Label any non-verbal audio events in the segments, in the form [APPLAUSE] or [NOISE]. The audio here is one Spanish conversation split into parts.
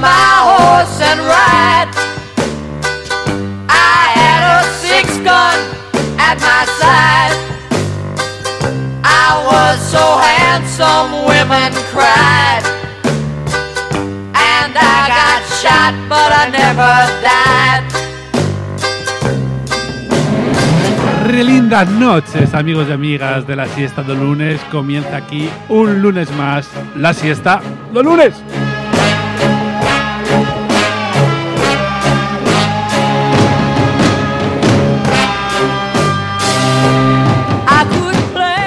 my horse and ride. I had a six gun at my side. I was so handsome, women cried. And I got shot, but I never died. Lindas noches, amigos y amigas de la siesta de lunes. Comienza aquí un lunes más, la siesta de lunes.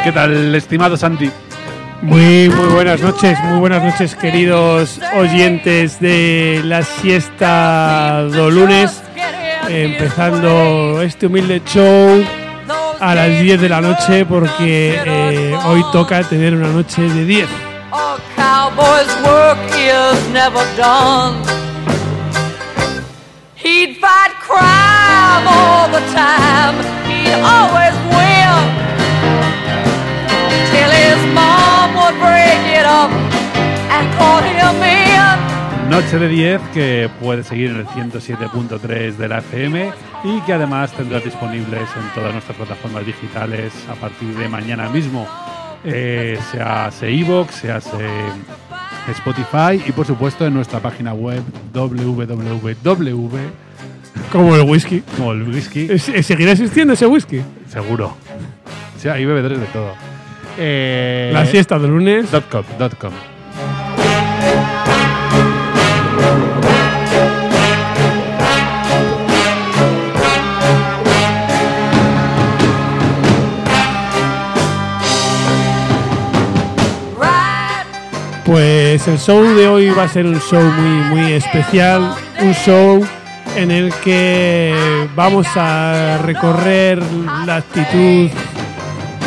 ¿Qué tal, estimado Santi? Muy, muy buenas noches, muy buenas noches, queridos oyentes de la siesta do lunes. Empezando este humilde show a las 10 de la noche porque eh, hoy toca tener una noche de 10. A cowboy's work is never done. He'd fight crime all the time. He'd always win. Noche de 10 que puedes seguir en el 107.3 de la FM y que además tendrás disponibles en todas nuestras plataformas digitales a partir de mañana mismo. Eh, sea iVoox, sea Spotify y por supuesto en nuestra página web www. Como el whisky. Como el whisky, eh, ¿Seguirá existiendo ese whisky? seguro. Sí, hay bebedores de todo. Eh, La siesta de lunes. dot com, dot com. Pues el show de hoy va a ser un show muy, muy especial, un show en el que vamos a recorrer la actitud,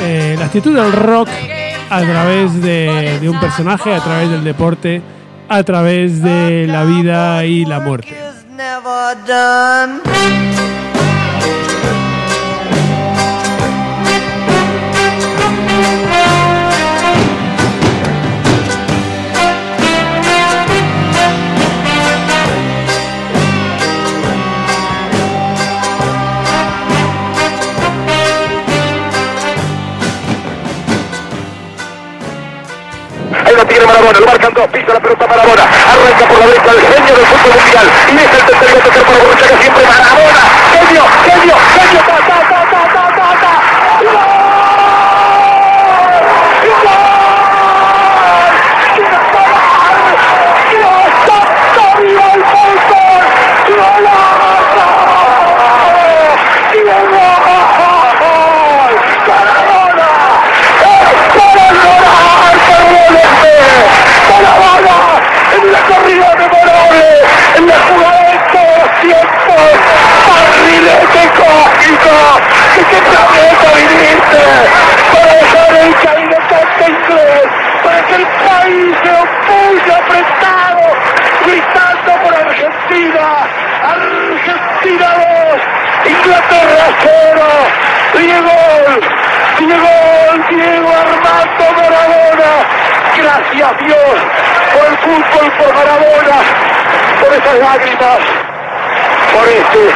eh, la actitud del rock a través de, de un personaje, a través del deporte, a través de la vida y la muerte. Tiene Marabona, lo marcan dos, pisa la pelota Marabona, arranca por la derecha el genio del fútbol mundial, y es el tercero el tercero para Borruchaga siempre Marabona, genio, genio, genio, ta, ta, en la jugada de todos los tiempos, barrilete cósmico, que qué planeta viniste, para dejar el caído tanto inglés, para que el país se opulle apretado, gritando por Argentina, Argentina 2, Inglaterra 0, Diego, Diego, Diego Armando Maradona, gracias Dios por el fútbol, por Maradona, por esas lágrimas, por este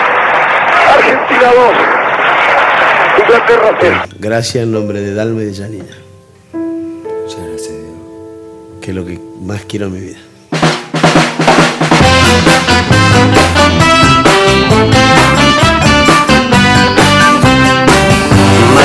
Argentina 2, Inglaterra 0. Gracias en nombre de Dalma y de Janina, Muchas gracias, Diego. que es lo que más quiero en mi vida.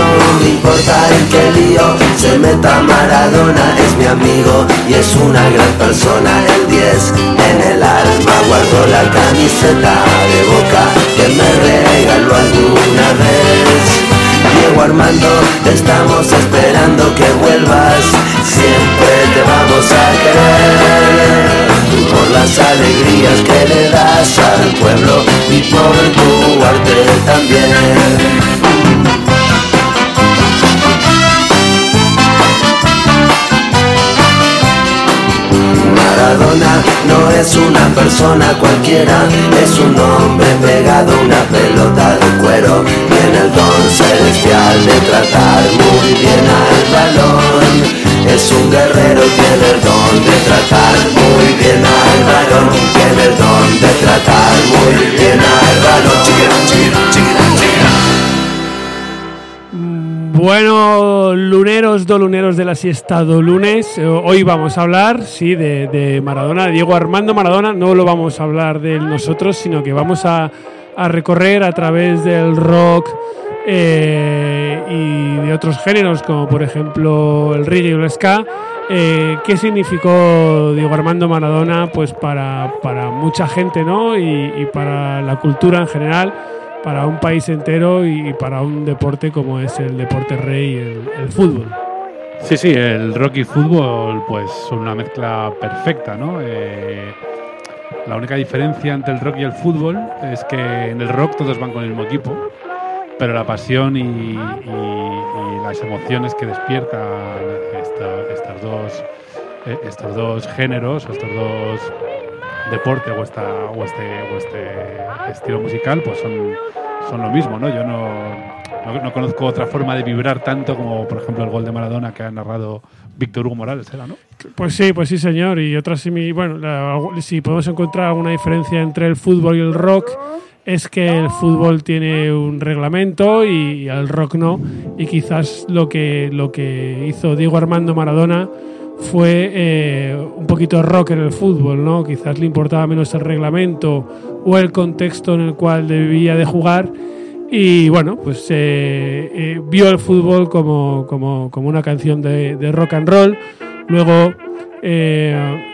No me importa en qué lío se meta Maradona, es mi amigo y es una gran persona. El 10 en el alma guardo la camiseta de boca que me regaló alguna vez. Diego Armando, te estamos esperando que vuelvas, siempre te vamos a querer por las alegrías que le das al pueblo y por tu arte también. No es una persona cualquiera, es un hombre pegado a una pelota de cuero. Tiene el don celestial de tratar muy bien al balón. Es un guerrero, tiene el don de tratar muy bien al balón. Tiene el don de tratar muy bien al balón. Chiquira, chiquira, chiquira. Bueno, luneros, do luneros de la siesta do lunes. Eh, Hoy vamos a hablar, sí, de, de Maradona, Diego Armando Maradona. No lo vamos a hablar de nosotros, sino que vamos a, recorrer a través del rock eh, y de otros géneros, como por ejemplo el reggae y el ska. eh, ¿Qué significó Diego Armando Maradona pues para, para mucha gente, ¿no? Y, y para la cultura en general para un país entero y para un deporte como es el deporte rey, el, el fútbol. Sí, sí, el rock y fútbol, pues una mezcla perfecta, ¿no? Eh, la única diferencia entre el rock y el fútbol es que en el rock todos van con el mismo equipo, pero la pasión y, las emociones que despiertan esta- estas dos, eh, estos dos géneros, estos dos deportes o, esta, o, este, o este estilo musical, pues son, son lo mismo, ¿no? Yo no, no, no conozco otra forma de vibrar tanto como, por ejemplo, el gol de Maradona que ha narrado Víctor Hugo Morales, ¿era, no? Pues sí, pues sí, señor. Y otras, bueno, la- si podemos encontrar alguna diferencia entre el fútbol y el rock, es que el fútbol tiene un reglamento y, el rock no. Y quizás lo que, lo que hizo Diego Armando Maradona fue eh, un poquito rock en el fútbol, ¿no? Quizás le importaba menos el reglamento o el contexto en el cual debía de jugar. Y bueno, pues eh, eh, vio el fútbol como, como, como una canción de, rock and roll. Luego, eh,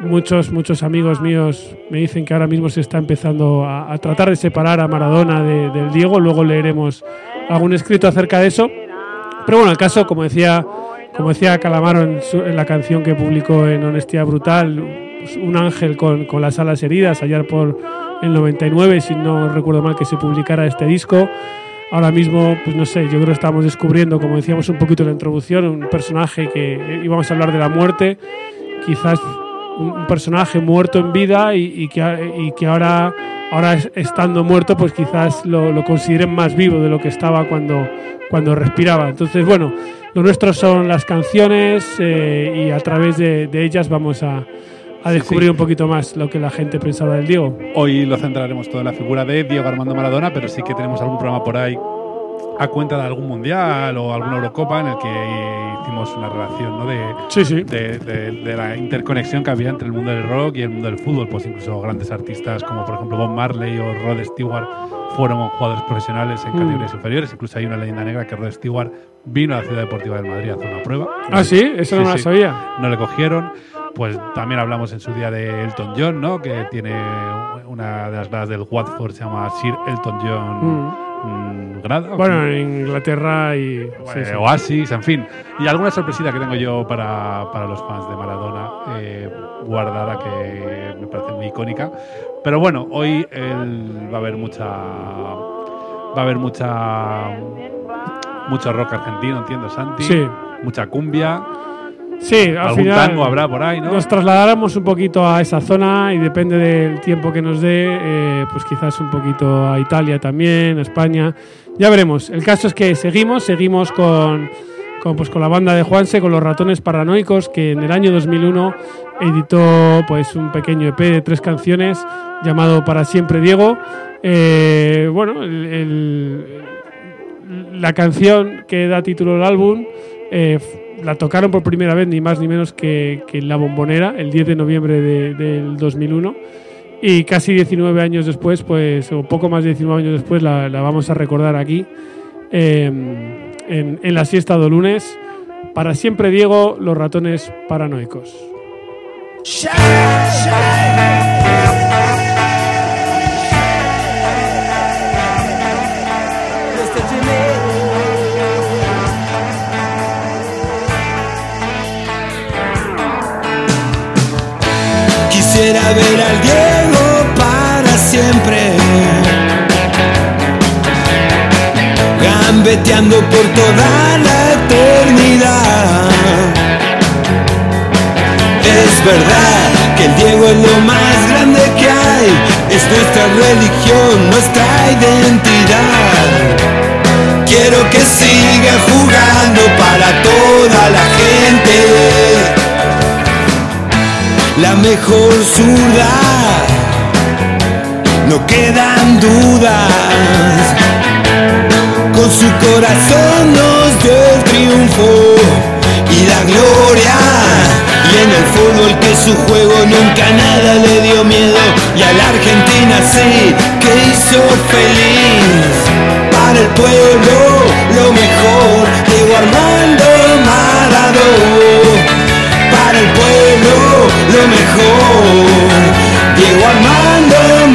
muchos, muchos amigos míos me dicen que ahora mismo se está empezando a, a tratar de separar a Maradona de- del Diego. Luego leeremos algún escrito acerca de eso. Pero bueno, el caso, como decía, como decía Calamaro en, su- en la canción que publicó en Honestidad Brutal, pues, un ángel con, con las alas heridas, allá por el 99, si no recuerdo mal que se publicara este disco. Ahora mismo, pues no sé, yo creo que estamos descubriendo, como decíamos un poquito en la introducción, un personaje que eh, íbamos a hablar de la muerte, quizás un, personaje muerto en vida y, y que, y que ahora, ahora es- estando muerto, pues quizás lo, lo consideren más vivo de lo que estaba cuando, cuando respiraba. Entonces, bueno, lo nuestro son las canciones eh, y a través de, de ellas vamos a, a Sí, descubrir sí. un poquito más lo que la gente pensaba del Diego. Hoy lo centraremos todo en la figura de Diego Armando Maradona, pero sí que tenemos algún programa por ahí a cuenta de algún mundial o alguna Eurocopa en el que hicimos una relación ¿no? de, Sí, sí. de, de- de la interconexión que había entre el mundo del rock y el mundo del fútbol. Pues incluso grandes artistas como por ejemplo Bob Marley o Rod Stewart fueron jugadores profesionales en Mm. categorías inferiores. Incluso hay una leyenda negra que Rod Stewart vino a la Ciudad Deportiva del Madrid a hacer una prueba. Ah, sí, eso no Sí, la sí. sabía. no le cogieron. Pues también hablamos en su día de Elton John, ¿no? Que tiene una de las gradas del Watford, se llama Sir Elton John mm, grada. Bueno, en Inglaterra y. sí, sí. Oasis, en fin. Y alguna sorpresita que tengo yo para, para los fans de Maradona eh, guardada que me parece muy icónica. Pero bueno, hoy va a haber mucha. Va a haber mucha. Mucho rock argentino, entiendo, Santi. Sí. Mucha cumbia. Sí, al Algún final tango habrá por ahí, ¿no? nos trasladáramos un poquito a esa zona y depende del tiempo que nos dé, eh, pues quizás un poquito a Italia también, a España. Ya veremos. El caso es que seguimos, seguimos con, con, pues, con la banda de Juanse, con los ratones paranoicos, que en el año 2001 editó pues un pequeño EP de tres canciones llamado Para siempre Diego. Eh, bueno, el- el- la canción que da título al álbum eh, la tocaron por primera vez ni más ni menos que, en La Bombonera el 10 de noviembre de- del 2001 y casi 19 años después, pues, o poco más de 19 años después, la, vamos a recordar aquí eh, en, en la siesta de lunes. Para siempre, Diego, los ratones paranoicos. Quisiera ver al Diego para siempre. Gambeteando por toda la eternidad. Es verdad que el Diego es lo más grande que hay. Es nuestra religión, nuestra identidad quiero que siga jugando para toda la gente. La mejor zurda, no quedan dudas. Con su corazón nos dio el triunfo y la gloria. Y en el fútbol que su juego nunca nada le dio miedo. Y a la Argentina sí que hizo feliz. Para el pueblo lo mejor, Diego Armando Maradona. Lo mejor, Diego Armando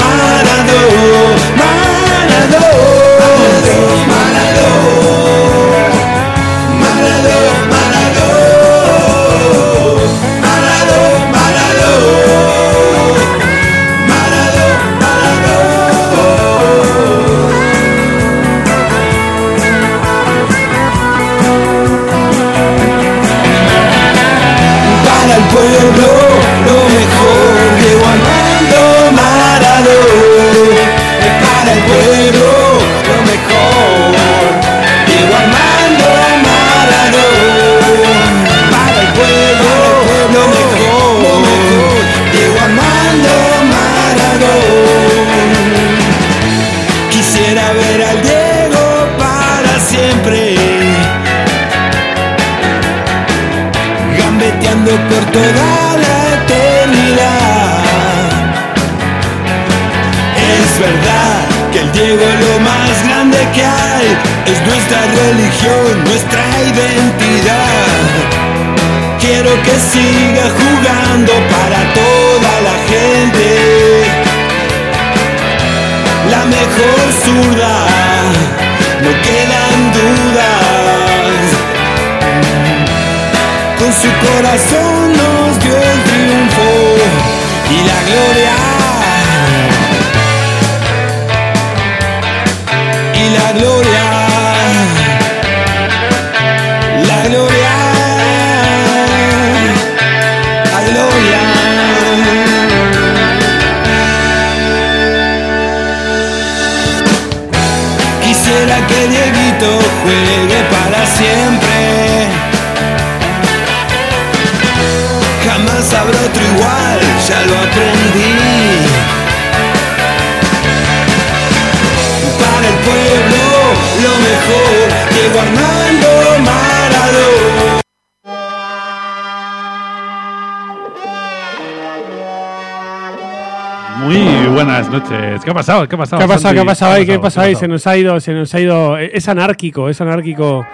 ya lo aprendí. Para el pueblo, lo mejor, Diego Armando Maradona. Muy buenas noches. ¿Qué ha pasado? ¿Qué ha pasado? ¿Qué ha pasado? Santi? ¿Qué ha pasado ahí? ¿Qué ha pasado Se nos ha ido, se nos ha ido. Es anárquico, es anárquico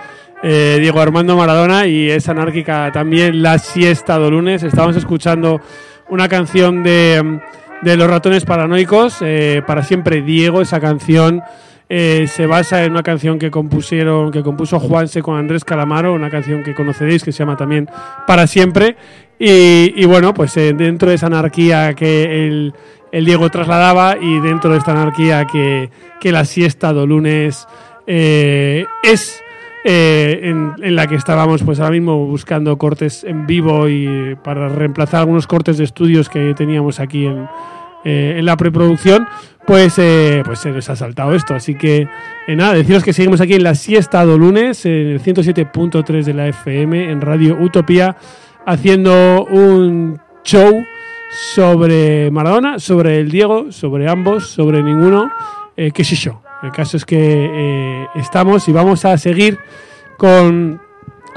eh, Diego Armando Maradona y es anárquica también la siesta de lunes. Estábamos escuchando una canción de, de los ratones paranoicos, eh, para siempre Diego. Esa canción eh, se basa en una canción que compusieron, que compuso Juanse con Andrés Calamaro, una canción que conoceréis que se llama también Para siempre. Y, bueno, pues eh, dentro de esa anarquía que el, Diego trasladaba y dentro de esta anarquía que, que la siesta do lunes es eh, en, en la que estábamos pues ahora mismo buscando cortes en vivo y para reemplazar algunos cortes de estudios que teníamos aquí en, eh, en la preproducción pues eh, pues se nos ha saltado esto así que nada deciros que seguimos aquí en la siesta do lunes en el 107.3 de la FM en Radio Utopía haciendo un show sobre Maradona, sobre el Diego, sobre ambos, sobre ninguno, qué sé yo. El caso es que eh, estamos y vamos a seguir con,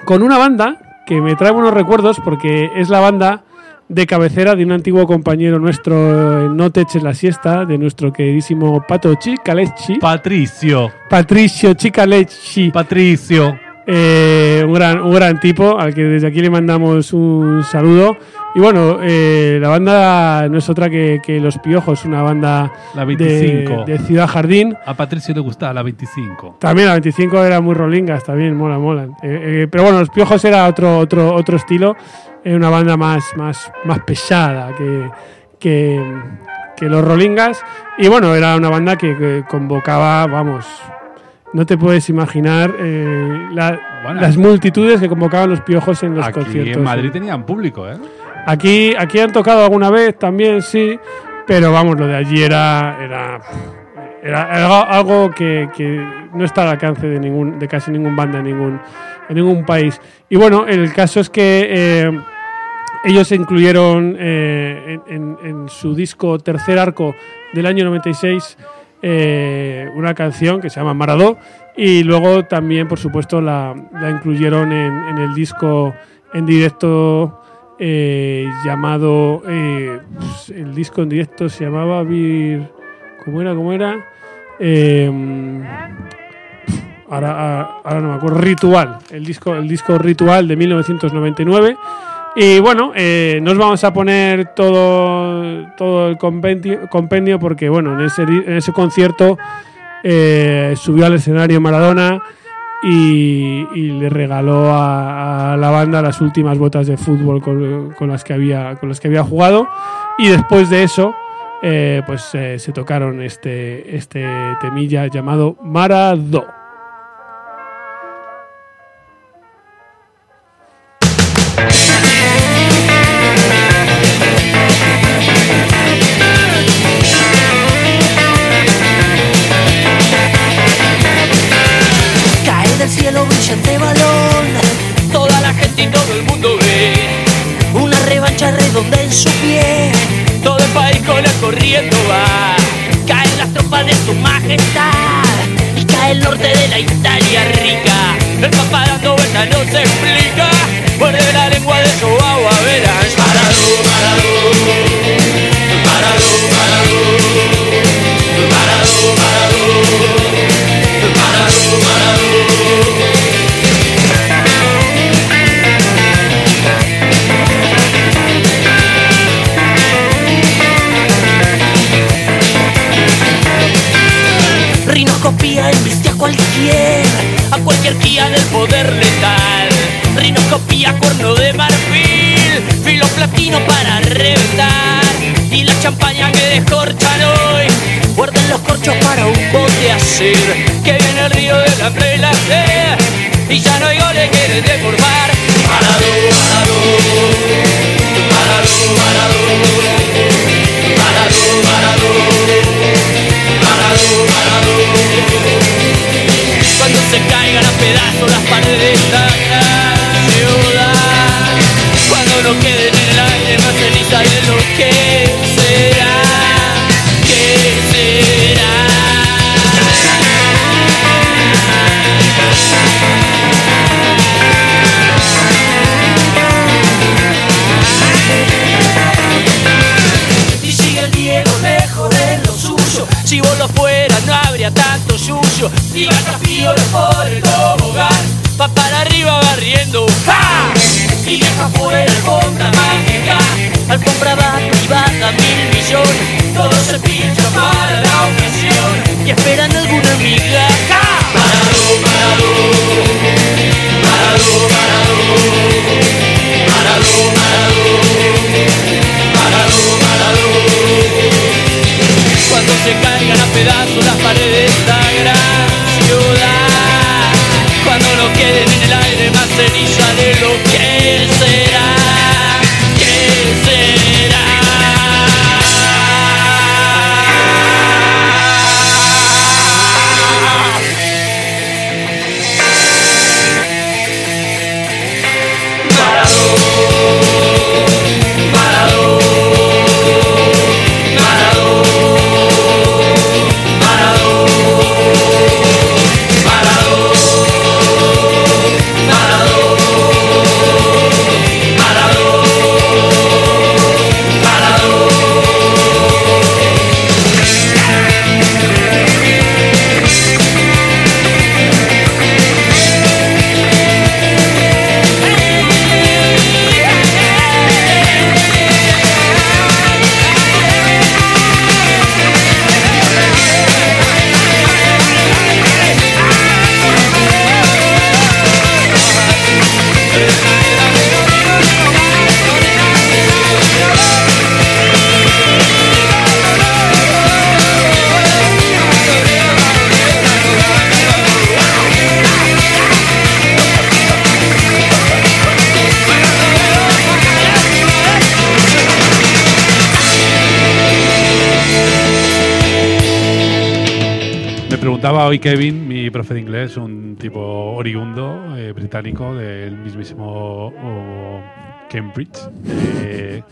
con una banda que me trae buenos recuerdos porque es la banda de cabecera de un antiguo compañero nuestro en No Te Eches la Siesta, de nuestro queridísimo Pato Chicalechi, Patricio. Patricio Chicalechi. Patricio. Eh, un, gran, un gran tipo al que desde aquí le mandamos un saludo. Y bueno, eh, la banda no es otra que, que Los Piojos, una banda La de, 25. de Ciudad Jardín. A Patricio le gustaba la 25. También la 25 era muy rolingas, también mola, mola. Eh, eh, pero bueno, Los Piojos era otro, otro, otro estilo, era una banda más, más, más pesada que, que, que Los Rolingas. Y bueno, era una banda que, que convocaba, vamos, no te puedes imaginar eh, la- Bueno. las multitudes que convocaban los piojos en los Aquí conciertos. en Madrid tenían público, ¿eh? Aquí, aquí han tocado alguna vez también, sí, pero vamos, lo de allí era, era, era algo, que, que no está al alcance de, ningún, de casi ningún banda en ningún, en ningún país. Y bueno, el caso es que eh, ellos incluyeron eh, en, en- en su disco Tercer Arco del año 96 eh, una canción que se llama Maradó y luego también, por supuesto, la, la incluyeron en, en el disco en directo eh, llamado. eh, pues, el disco en directo se llamaba Vir. ¿Cómo era? ¿Cómo era? Eh, ahora, ah, ahora no me acuerdo. Ritual. El disco, el disco Ritual de 1999. Y bueno, eh, nos vamos a poner todo, todo el compendio, compendio porque, bueno, en ese, en ese concierto subió al escenario Maradona y, y le regaló a, a la banda las últimas botas de fútbol con, con las que había con las que había jugado y después de eso eh, pues eh, se tocaron este este temilla llamado Maradó. Redonda en su pie. Todo el país con el corriendo va. Caen las tropas de su majestad. Y cae el norte de la Italia rica. El papá dando vueltas no se explica. Muerde la lengua de su agua, verás. Cualquier. A cualquier guía del poder letal. Rinoscopía, cuerno de marfil. Filo platino para reventar. Y la champaña que descorchan hoy. Guarden los corchos para un bote hacer. Que viene el río de la prelaje. Y ya no hay goles que deformar. Maradó, Maradó. pandereta Alfombra va privada mil millones. Todo se pincha para la del mismísimo Cambridge, eh,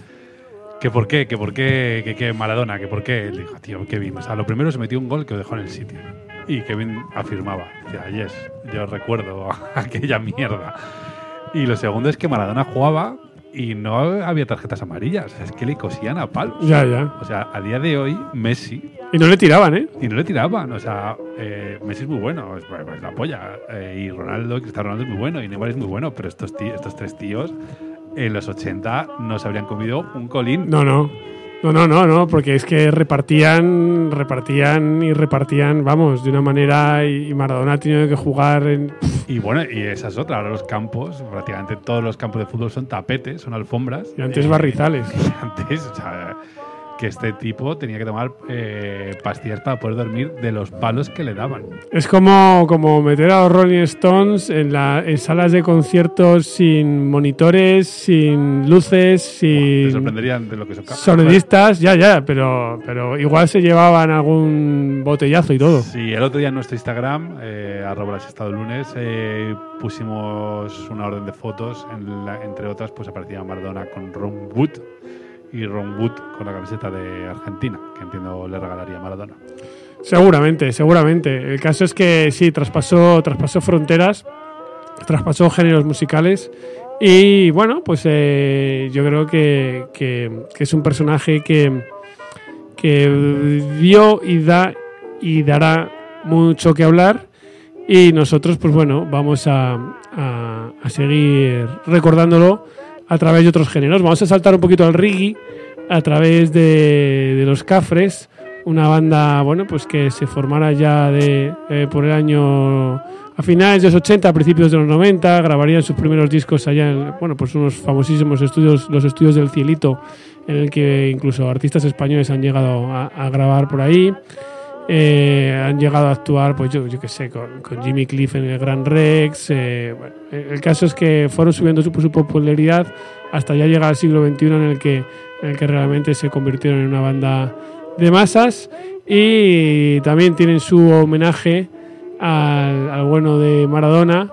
que por qué, que por qué, que, que Maradona, que por qué. Le dijo, tío, Kevin, o sea, lo primero se metió un gol que lo dejó en el sitio. Y Kevin afirmaba, decía, yes, yo recuerdo [LAUGHS] aquella mierda. Y lo segundo es que Maradona jugaba y no había tarjetas amarillas, es que le cosían a palos. Ya, ya. O sea, a día de hoy, Messi Y no le tiraban, ¿eh? y no le tiraban. O sea, eh, Messi es muy bueno, es, pues la polla. Eh, y Ronaldo, Cristiano Ronaldo es muy bueno, y Neymar es muy bueno, pero estos, tí- estos tres tíos en los 80 no se habrían comido un colín. No, no. No, no, no, no, porque es que repartían, repartían y repartían, vamos, de una manera y Maradona ha tenido que jugar en... Y bueno, y esa es otra. Ahora los campos, prácticamente todos los campos de fútbol son tapetes, son alfombras. Y antes Eh, barrizales. [LAUGHS] y antes, o sea, que este tipo tenía que tomar eh, pastillas para poder dormir de los palos que le daban. Es como, como meter a los Rolling Stones en, la, en salas de conciertos sin monitores, sin luces, Te sin sorprenderían de lo que son sonidistas, ya, ya, pero, pero igual se llevaban algún botellazo y todo. Sí, el otro día en nuestro Instagram, eh, arroba las estado lunes, eh, pusimos una orden de fotos, en la- entre otras, pues aparecía Maradona con Ron Wood y Ron Wood con la camiseta de Argentina, que entiendo le regalaría Maradona. Seguramente, seguramente. El caso es que sí, traspasó, traspasó fronteras, traspasó géneros musicales y bueno, pues eh, yo creo que, que- que es un personaje que, que dio y da y dará mucho que hablar y nosotros pues bueno, vamos a, a- a seguir recordándolo a través de otros géneros. Vamos a saltar un poquito al reggae a través de, de los Cafres, una banda bueno pues que se formara ya de eh, por el año a finales de los 80, a principios de los 90, grabarían sus primeros discos allá en bueno pues unos famosísimos estudios, los estudios del Cielito, en el que incluso artistas españoles han llegado a, a grabar por ahí. Eh, han llegado a actuar, pues yo, yo qué sé, con, Jimmy Cliff en el Gran Rex. eh, el caso es que fueron subiendo su, su popularidad hasta ya llegar al siglo XXI en el que, en el que realmente se convirtieron en una banda de masas y también tienen su homenaje al, al bueno de Maradona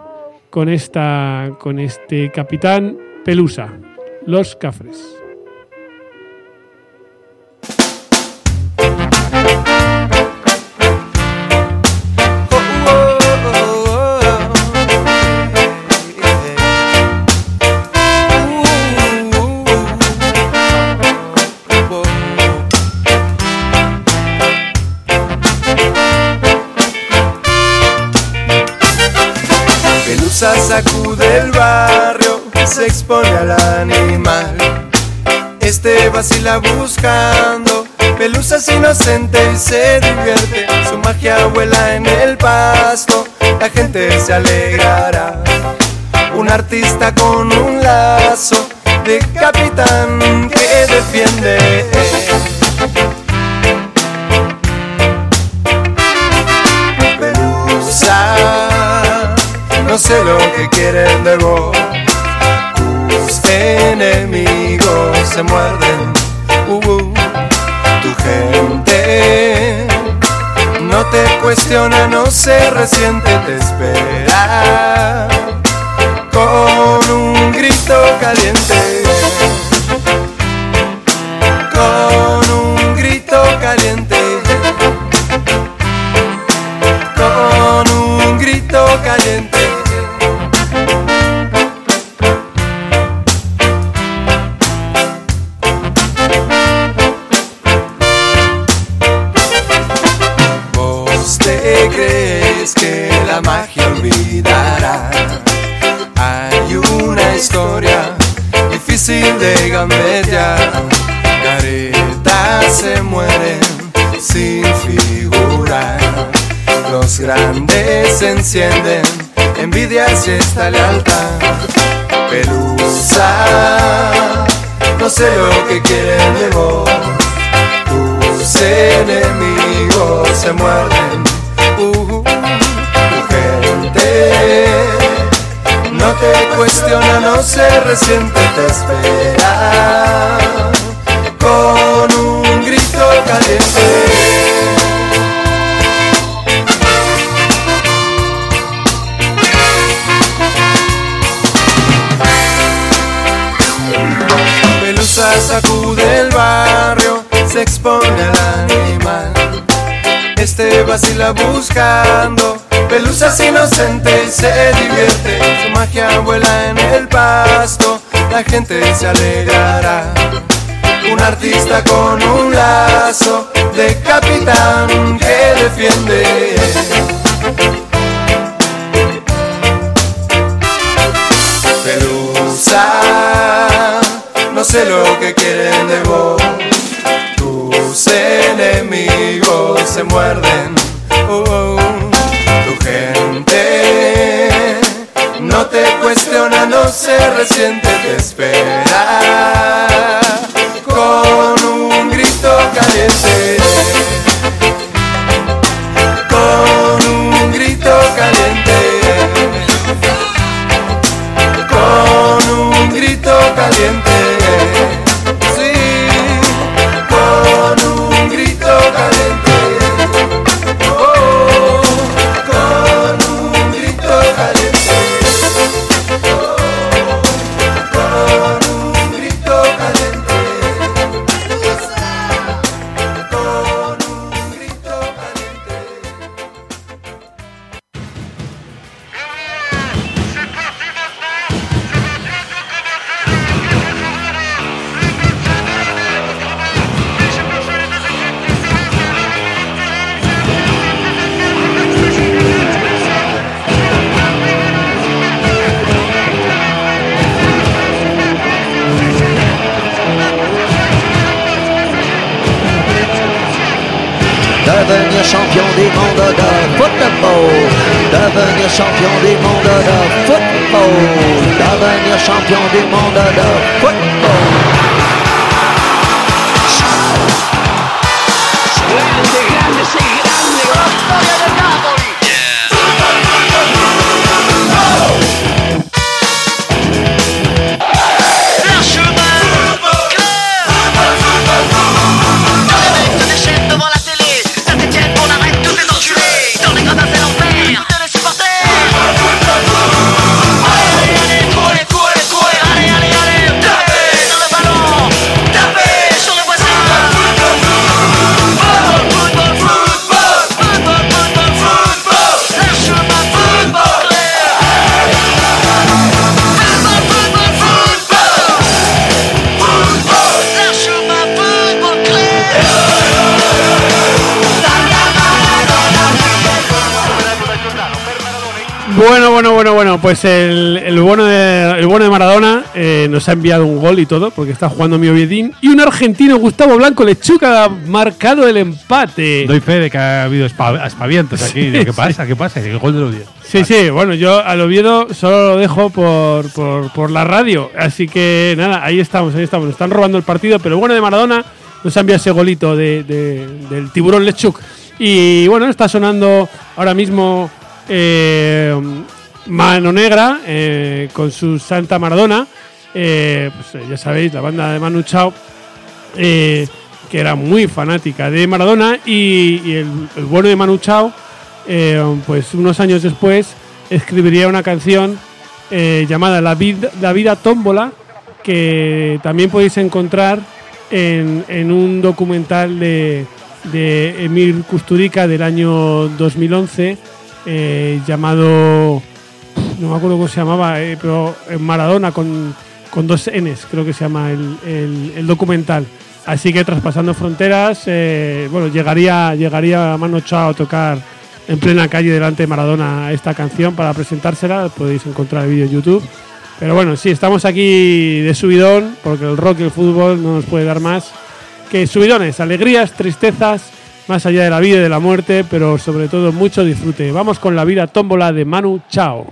con esta con este capitán Pelusa, los Cafres. Sacude el barrio, se expone al animal. Este vacila buscando pelusas inocente y se divierte. Su magia vuela en el pasto, la gente se alegrará. Un artista con un lazo de capitán que defiende. No sé lo que quieren de vos. Tus enemigos se muerden. Uh, uh. Tu gente no te cuestiona, no se resiente, te espera con un grito caliente. Se encienden, envidia si está lealtad. Pelusa, no sé lo que quieren de vos. Tus enemigos se muerden. Uh, tu gente no te cuestiona, no se resiente, te espera con un grito caliente. sacude el barrio, se expone al animal. Este vacila buscando pelusas inocente y se divierte. Su magia vuela en el pasto, la gente se alegrará. Un artista con un lazo de capitán que defiende. Pelusa sé lo que quieren de vos. Tus enemigos se muerden. Oh, oh. Tu gente no te cuestiona, no se resiente, te espera Bueno, bueno. Pues el, el bueno, de, el bueno de Maradona eh, nos ha enviado un gol y todo, porque está jugando mi Oviedín. Y un argentino, Gustavo Blanco Lechuca, ha marcado el empate. Doy fe de que ha habido espa- aspavientos aquí. Digo, ¿Qué pasa? ¿Qué pasa? El gol del Oviedo. Sí, sí, bueno, yo al Oviedo solo lo dejo por, por, por la radio. Así que nada, ahí estamos, ahí estamos. Nos están robando el partido, pero el bueno de Maradona nos ha enviado ese golito de, de- del tiburón Lechuk. Y bueno, está sonando ahora mismo eh, Mano Negra eh, con su Santa Maradona. Eh, pues eh, ya sabéis, la banda de Manu Chao que era muy fanática de Maradona y, el, bueno de Manu Chao, pues unos años después escribiría una canción llamada La vida, La vida tómbola que también podéis encontrar en, un documental de, de Emir Kusturica del año 2011 eh, llamado no me acuerdo cómo se llamaba, eh, pero en Maradona con, con dos Ns, creo que se llama el, el- el documental. Así que traspasando fronteras, eh, bueno, llegaría, llegaría Mano Chao a tocar en plena calle delante de Maradona esta canción para presentársela. Podéis encontrar el vídeo en YouTube. Pero bueno, sí, estamos aquí de subidón, porque el rock y el fútbol no nos puede dar más que subidones, alegrías, tristezas, más allá de la vida y de la muerte, pero sobre todo mucho disfrute. Vamos con la vida tómbola de Manu Chao.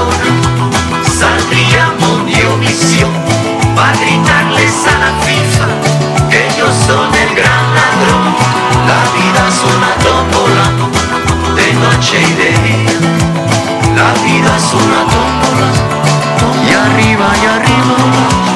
Mundiovisión para gritarles a la FIFA que ellos son el gran ladrón. La vida es una tómbola, de noche y de día. La vida es una tómbola, y arriba y arriba.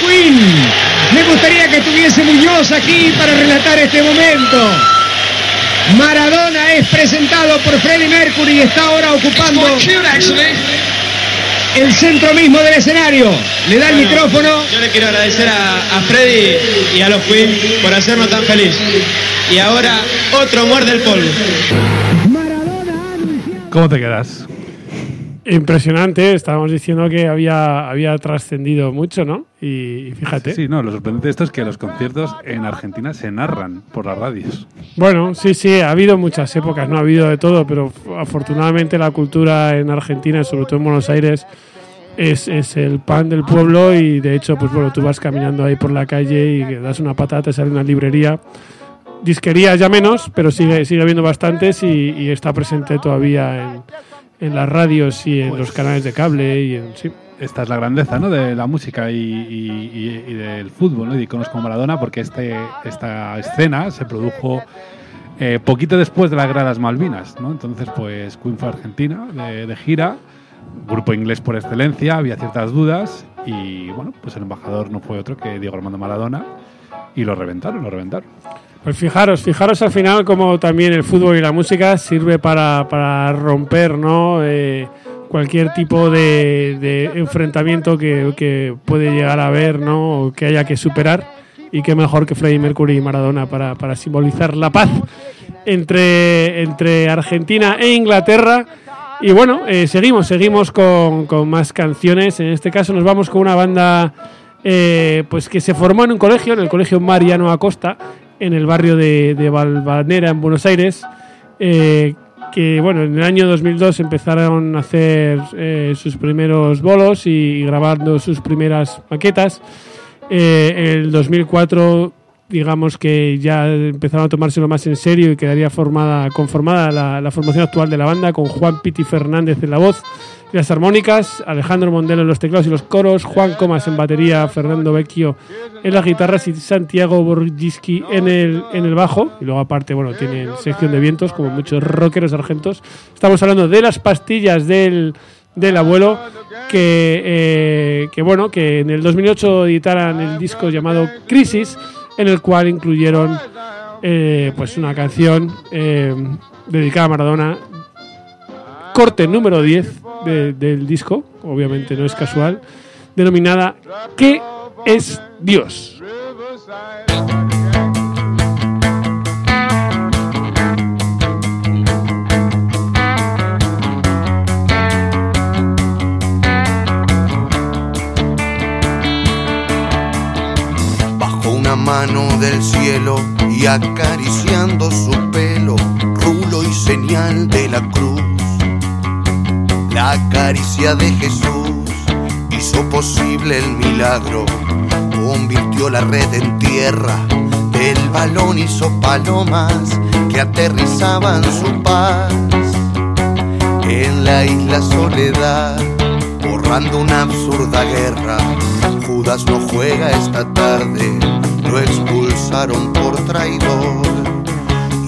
Queen. Me gustaría que estuviese Muñoz aquí para relatar este momento. Maradona es presentado por Freddie Mercury y está ahora ocupando el centro mismo del escenario. Le da el Bueno, micrófono. Yo le quiero agradecer a, a Freddy y a los Queen por hacernos tan feliz. Y ahora otro muerde el polvo. ¿Cómo te quedas? Impresionante, estábamos diciendo que había, había trascendido mucho, ¿no? Y, y fíjate. Sí, no, lo sorprendente de esto es que los conciertos en Argentina se narran por las radios. Bueno, sí, sí, ha habido muchas épocas, no ha habido de todo, pero afortunadamente la cultura en Argentina, sobre todo en Buenos Aires, es, es el pan del pueblo y de hecho, pues bueno, tú vas caminando ahí por la calle y das una patata, te sale una librería. Disquerías ya menos, pero sigue, sigue habiendo bastantes y, y está presente todavía en, en las radios y en los canales de cable y en, sí. Esta es la grandeza ¿no? de la música y, y- del fútbol, ¿no? y de iconos como Maradona, porque este, esta escena se produjo eh, poquito después de las Malvinas. ¿no? Entonces, pues Queen fue Argentina de gira, grupo inglés por excelencia, había ciertas dudas y bueno, pues el embajador no fue otro que Diego Armando Maradona y lo reventaron, lo reventaron. Pues fijaros, fijaros al final como también el fútbol y la música sirve para, para romper ¿no? Eh, cualquier tipo de, enfrentamiento que, que puede llegar a haber ¿no? o que haya que superar. Y qué mejor que Freddie Mercury y Maradona para, para simbolizar la paz entre, entre Argentina e Inglaterra. Y bueno, eh, seguimos, seguimos con, con más canciones. En este caso nos vamos con una banda eh, pues que se formó en un colegio, en el colegio Mariano Acosta, en el barrio de, de Valvanera, en Buenos Aires. eh, que bueno, en el año 2002 empezaron a hacer eh, sus primeros bolos y, grabando sus primeras maquetas. Eh, el 2004 digamos que ya empezaron a tomárselo más en serio y quedaría formada, conformada la, la formación actual de la banda con Juan Piti Fernández en la voz las armónicas, Alejandro Mondelo en los teclados y los coros, Juan Comas en batería, Fernando Vecchio en las guitarras y Santiago Borgiski en el, en el bajo. Y luego aparte, bueno, tienen sección de vientos como muchos rockeros argentos. Estamos hablando de las pastillas del, del abuelo que, eh, que, bueno, que en el 2008 editaran el disco llamado Crisis, en el cual incluyeron eh, pues una canción eh, dedicada a Maradona corte número 10 de- del disco, obviamente no es casual, denominada ¿Qué es Dios? Bajo una mano del cielo y acariciando su pelo, rulo y señal de la cruz. La caricia de Jesús hizo posible el milagro, convirtió la red en tierra, el balón hizo palomas que aterrizaban su paz en la isla Soledad, borrando una absurda guerra. Judas no juega esta tarde, lo expulsaron por traidor.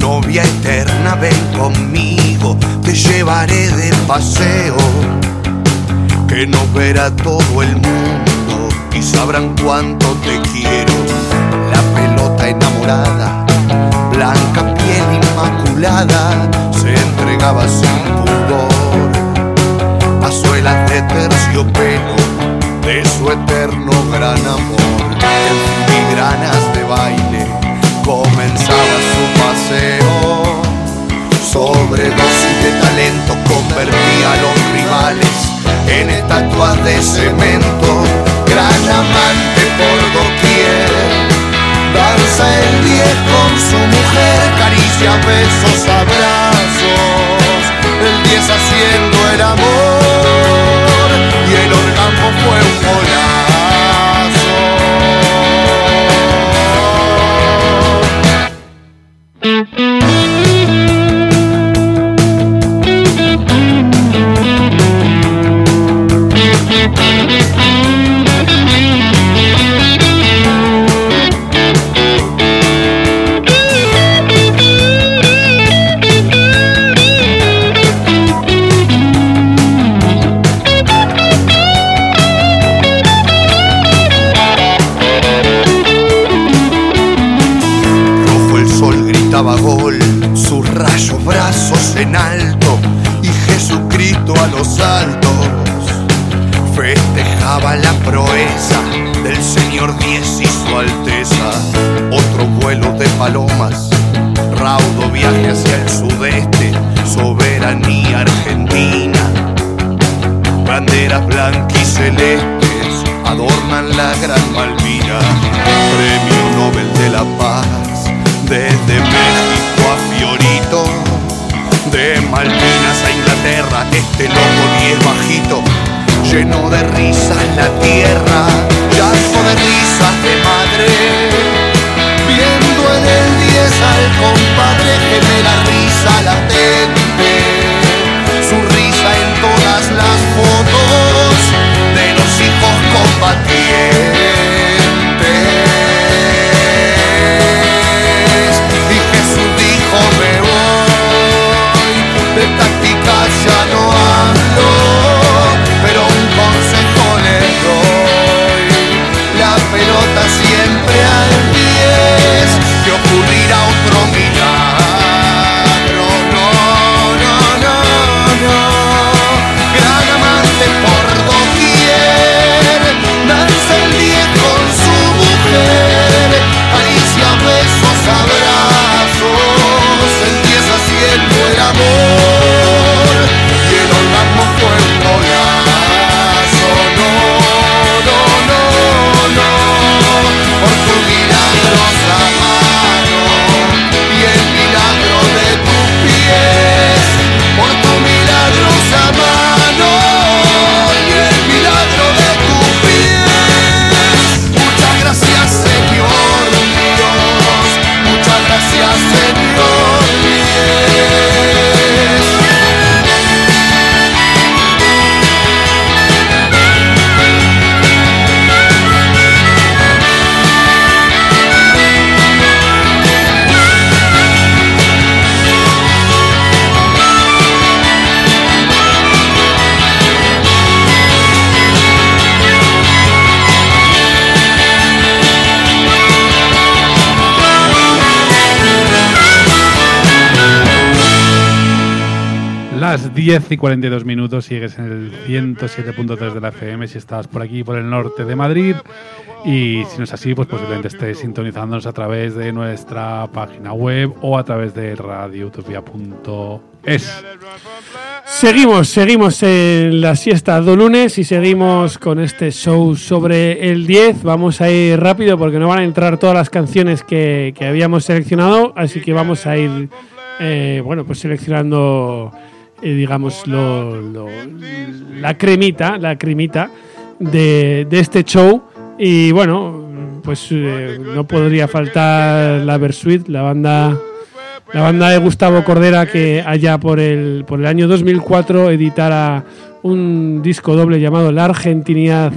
Novia eterna, ven conmigo, te llevaré de paseo, que nos verá todo el mundo y sabrán cuánto te quiero. La pelota enamorada, blanca piel inmaculada, se entregaba sin pudor a suelas de terciopelo de su eterno gran amor. En filigranas de baile comenzaba su paseo. Sobredosis de talento convertía a los rivales en estatuas de cemento. Gran amante por doquier. Danza el 10 con su mujer, caricia, besos, abrazos. El 10 haciendo el amor Banderas blancas y celestes adornan la Gran Malvina, Premio Nobel de la Paz, desde México a Fiorito, de Malvinas a Inglaterra, este loco diez bajito, lleno de risas la tierra, llanto de risas de madre, viendo en el 10 al compadre gemela risa latente, Yeah. 10 y 42 minutos, sigues en el 107.3 de la FM si estás por aquí, por el norte de Madrid. Y si no es así, pues posiblemente estés sintonizándonos a través de nuestra página web o a través de radioutopia.es. Seguimos, seguimos en la siesta de lunes y seguimos con este show sobre el 10. Vamos a ir rápido porque no van a entrar todas las canciones que, habíamos seleccionado, así que vamos a ir, eh, bueno, pues seleccionando, eh, digamos, lo- lo- la cremita, la cremita de, de este show. Y bueno, pues eh, no podría faltar la Versuit, la banda la banda de Gustavo Cordera que allá por el, por el año 2004 editara un disco doble llamado La Argentinidad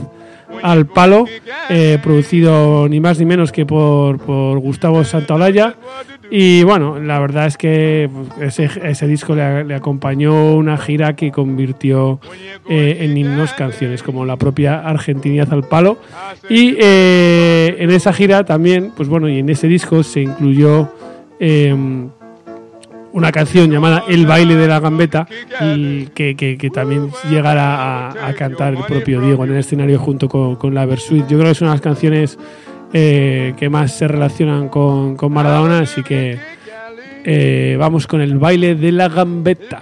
al Palo, eh, producido ni más ni menos que por, por Gustavo Santaolalla. Y bueno, la verdad es que pues, ese, ese disco le, acompañó una gira que convirtió eh, en himnos canciones como la propia Argentinidad al Palo. Y eh, en esa gira también, pues bueno, y en ese disco se incluyó... em, una canción llamada El baile de la gambeta y que, que- que también llegará a, cantar el propio Diego en el escenario junto con, con la Versuit. Yo creo que son las canciones eh, que más se relacionan con, con Maradona, así que eh, vamos con el baile de la gambeta.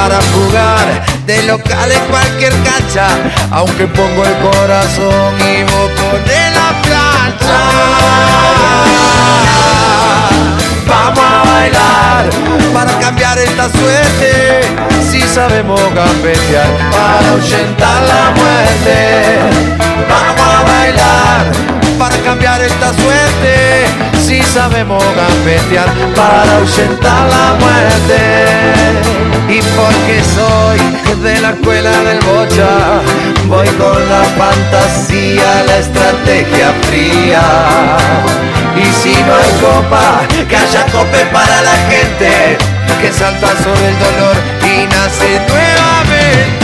para jugar de local en cualquier cancha, aunque pongo el corazón y vos pones la plancha. Vamos a bailar para cambiar esta suerte, si sabemos gambetear para ahuyentar la muerte. Vamos a bailar para cambiar esta suerte, si sabemos gambetear para ahuyentar la muerte. Y porque soy de la escuela del bocha, voy con la fantasía, la estrategia fría. Y si no hay copa, que haya cope para la gente, que salta sobre el dolor y nace nuevamente.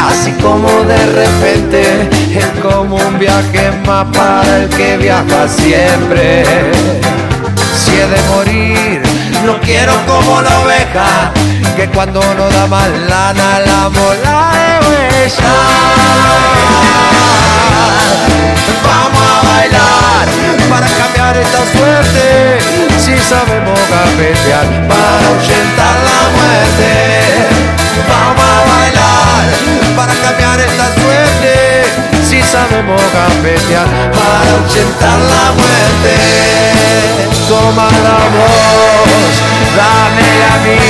Así como de repente, es como un viaje más para el que viaja siempre. Si he de morir, no quiero como la oveja, que cuando no da más lana la mola de huella. Vamos a bailar para cambiar esta suerte, si sabemos gambetear para ahuyentar la muerte. Vamos a bailar para cambiar esta suerte, si sabemos gambetear para ahuyentar la muerte. Toma la voz, dámela a mí,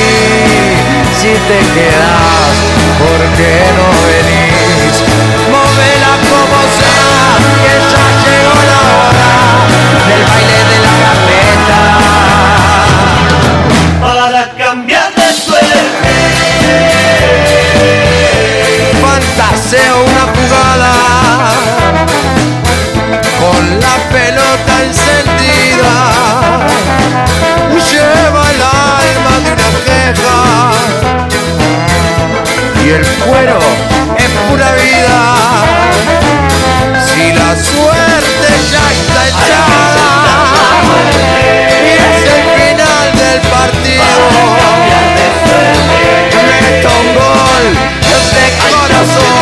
si te quedas, ¿por qué no venís? Móvela como sea, que ya llegó la hora del baile Fantaseo una jugada con la pelota encendida. Lleva el alma de una queja y el cuero es pura vida. Si la suerte ya está echada y es el final del partido, meta un gol de corazón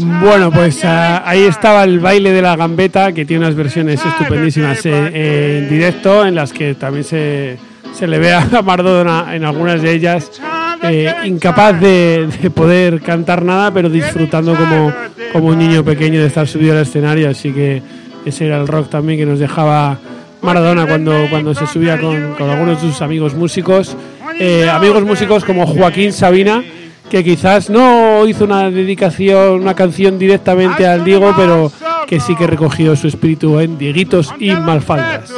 Bueno, pues ah, ahí estaba el baile de la gambeta, que tiene unas versiones estupendísimas eh, en directo, en las que también se, se le ve a [LAUGHS] Maradona en algunas de ellas, eh, incapaz de, de poder cantar nada, pero disfrutando como, como un niño pequeño de estar subido al escenario. Así que ese era el rock también que nos dejaba Maradona cuando, cuando se subía con, con algunos de sus amigos músicos. Eh, amigos músicos como Joaquín Sabina, que quizás no hizo una dedicación, una canción directamente al Diego, pero que sí que recogió su espíritu en Dieguitos y Malfaldas.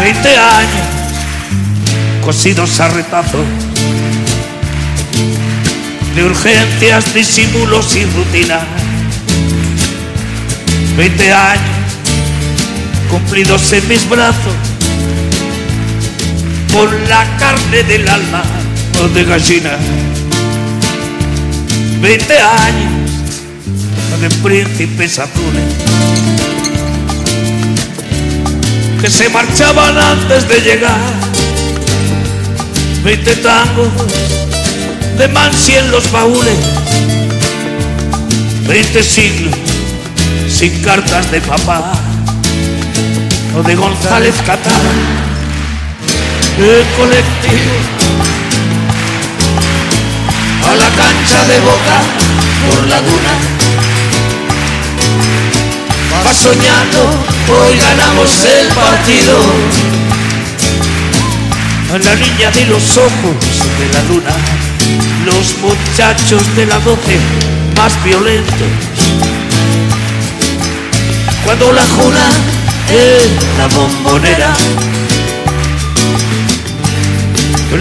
Veinte años cosidos a retazo de urgencias, disimulos y rutinas. Veinte años cumplidos en mis brazos por la carne del alma de gallina. Veinte años de príncipes azules que se marchaban antes de llegar. Veinte tangos de Mansi en los baúles. Veinte siglos sin cartas de papá o de González Catán. El colectivo a la cancha de boca por la duna. Va soñando, hoy ganamos el partido. A la niña de los ojos de la luna, los muchachos de la doce más violentos. Cuando la juna en la bombonera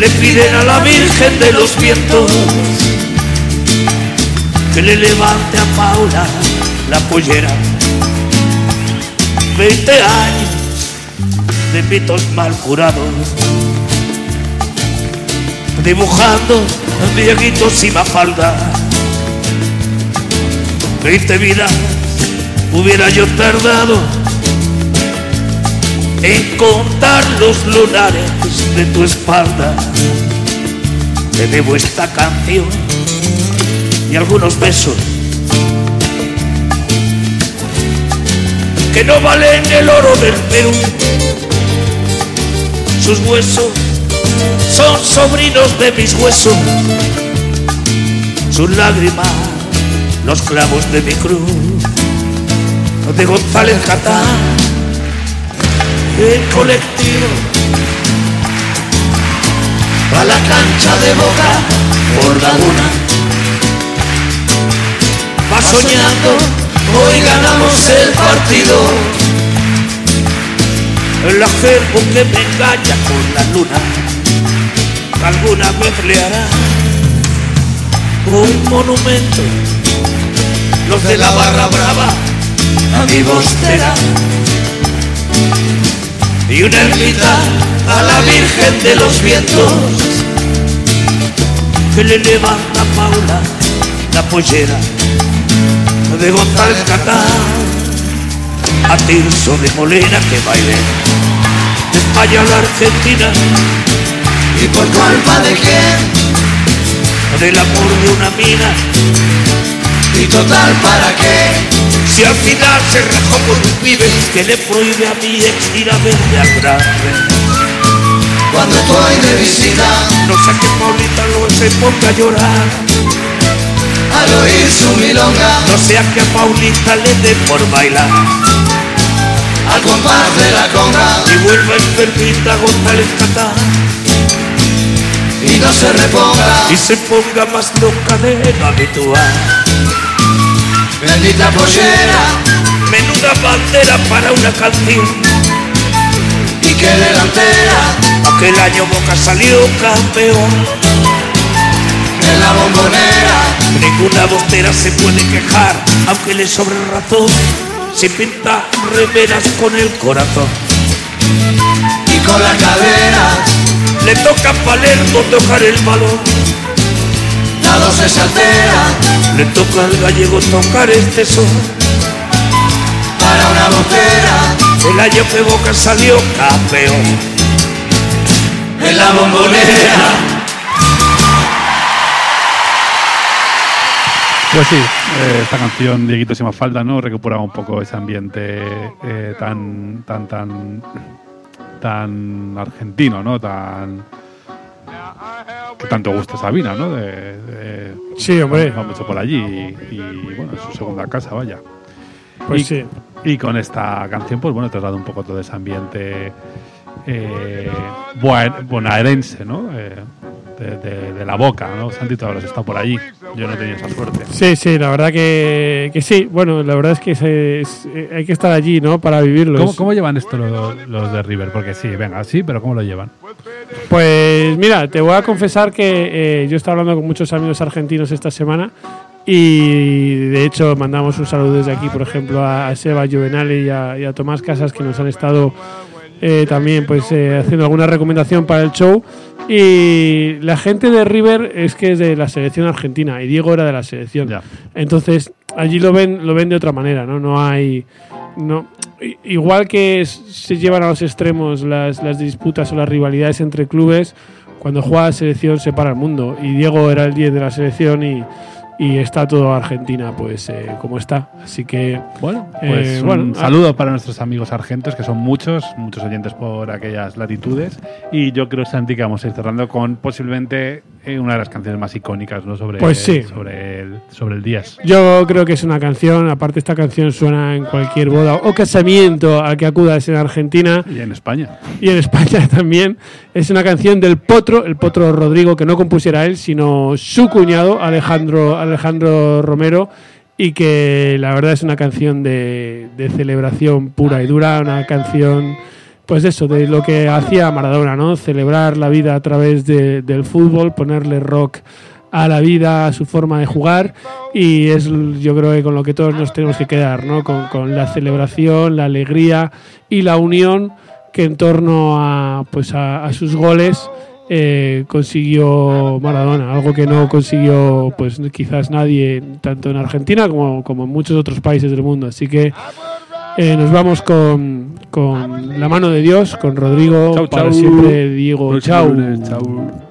le piden a la Virgen de los Vientos que le levante a Paula la pollera. Veinte años de mitos mal curados, dibujando dieguitos y mafalda. Veinte vidas hubiera yo tardado en contar los lunares de tu espalda. Te debo esta canción y algunos besos que no valen el oro del Perú. Sus huesos son sobrinos de mis huesos, sus lágrimas los clavos de mi cruz, de González Catán, el colectivo a la cancha de boca por la luna. Va soñando, hoy ganamos el partido. El acervo que me engaña con la luna, alguna vez le hará un monumento. Los de la barra brava a mi bostera. Y una ermita a la Virgen de los Vientos que le levanta a Paula la pollera de González Catán a Tirso de Molina que baile de España a la Argentina. ¿Y por culpa de quién? del amor de una mina ¿Y total para qué? si al final se rajó con un pibe que le prohíbe a mi ex ir a verme al grande. Cuando estoy de visita no sé que Paulita no se ponga a llorar. al oír su milonga no sea que a Paulita le dé por bailar. al compás de la conga y vuelva enfermita González Catán y no se reponga. Y se ponga más loca de lo habitual bendita pollera menuda bandera para una canción y que delantera aquel año Boca salió campeón en la bombonera. Ninguna bostera se puede quejar, aunque le sobre razón. Si pinta remeras con el corazón. Y con la cadera Le toca a Palermo tocar el balón. La doce se altera Le toca al gallego tocar este son. para una bostera El año que Boca salió campeón. en la bombonera. Pues sí, eh, esta canción, Dieguito si más falta, ¿no? Recuperaba un poco ese ambiente eh, tan, tan, tan, tan argentino, ¿no? Tan que tanto gusta Sabina, ¿no? De, de- Sí, hombre. Va mucho por allí y, y, bueno, es su segunda casa, vaya. Pues y, sí. y con esta canción, pues bueno, traslada un poco todo ese ambiente eh, bonaerense, ¿no? Eh, de, de- de la boca, ¿no? Santito ahora está por allí. Yo no he tenido esa suerte. Sí, sí, la verdad que, que sí. Bueno, la verdad es que se- es- eh, hay que estar allí, ¿no? Para vivirlo. ¿Cómo, Es- cómo llevan esto los, los de River? Porque sí, venga, sí, pero ¿cómo lo llevan? Pues mira, te voy a confesar que eh, yo estaba hablando con muchos amigos argentinos esta semana y de hecho mandamos un saludo desde aquí, por ejemplo, a, Seba Juvenale y a, y a Tomás Casas que nos han estado eh, también pues eh, haciendo alguna recomendación para el show y la gente de River es que es de la selección argentina y Diego era de la selección. Entonces allí lo ven lo ven de otra manera, ¿no? No hay no igual que se llevan a los extremos las, las disputas o las rivalidades entre clubes, cuando juega la selección se para el mundo. Y Diego era el 10 de la selección y, y está todo Argentina, pues eh, como está. Así que, bueno, eh, Pues un bueno, saludo para nuestros amigos argentos, que son muchos, muchos oyentes por aquellas latitudes. Y yo creo, Santi, que vamos a ir cerrando con posiblemente eh, una de las canciones más icónicas ¿no? sobre, Pues sí. sobre, el, sobre el Díaz. Yo creo que es una canción, aparte esta canción suena en cualquier boda o casamiento al que acudas en Argentina. Y en España. Y en España [LAUGHS] también. Es una canción del Potro, el Potro Rodrigo, que no compusiera él, sino su cuñado, Alejandro, Alejandro Romero, y que la verdad es una canción de, de celebración pura y dura, una canción pues eso, de lo que hacía Maradona, ¿no? Celebrar la vida a través de- del fútbol, ponerle rock a la vida, a su forma de jugar y es yo creo que con lo que todos nos tenemos que quedar, ¿no? Con, la celebración, la alegría y la unión que en torno a, pues a, a sus goles eh, consiguió Maradona, algo que no consiguió pues quizás nadie tanto en Argentina como, como en muchos otros países del mundo. Así que eh, nos vamos con, con la mano de Dios, con Rodrigo, Chau, para siempre Diego, chau. chau.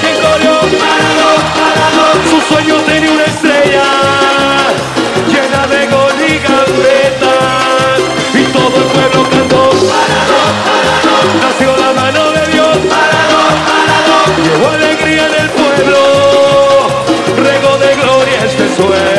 quien corrió. Parado, parado. Su sueño tenía una estrella llena de gol y gambetas. Y todo el pueblo cantó. Parado, parado. Nació la mano de Dios. Parado, parado. Llevó alegría en el pueblo. Rego de gloria este sueño.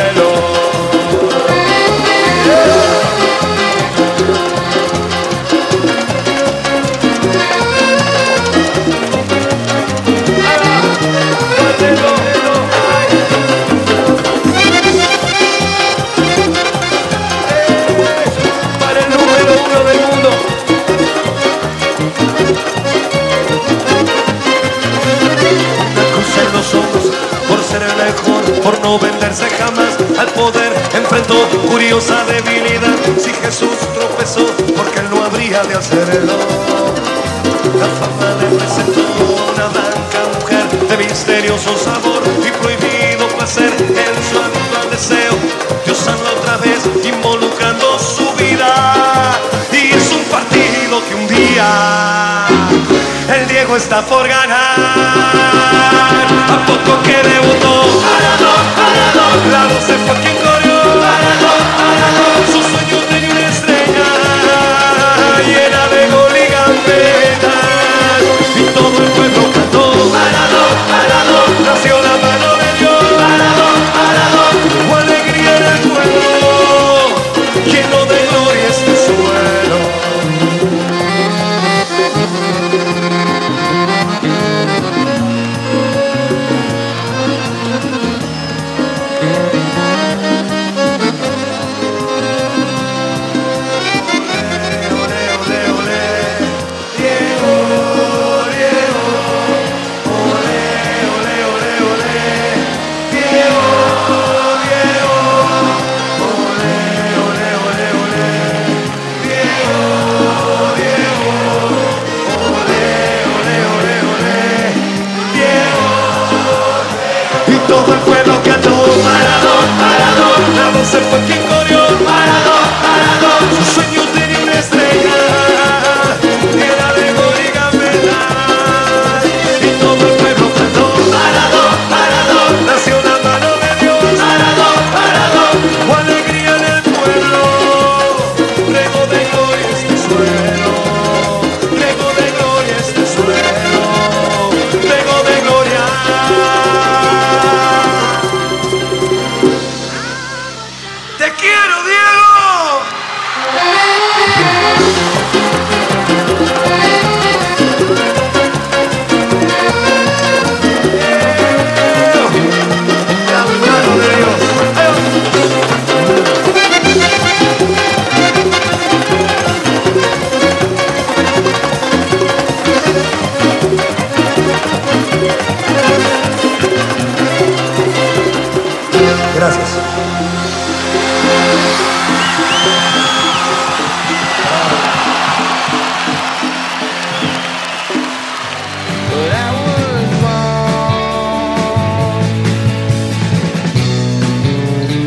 Jamás al poder. Enfrentó curiosa debilidad. Si Jesús tropezó, porque él no habría de hacerlo. La fama le presentó una blanca mujer de misterioso sabor y prohibido placer en su actual deseo. Dios anda otra vez involucrando juego está por ganar. ¿A poco que debutó? Maradona, Maradona. La 12 fue quien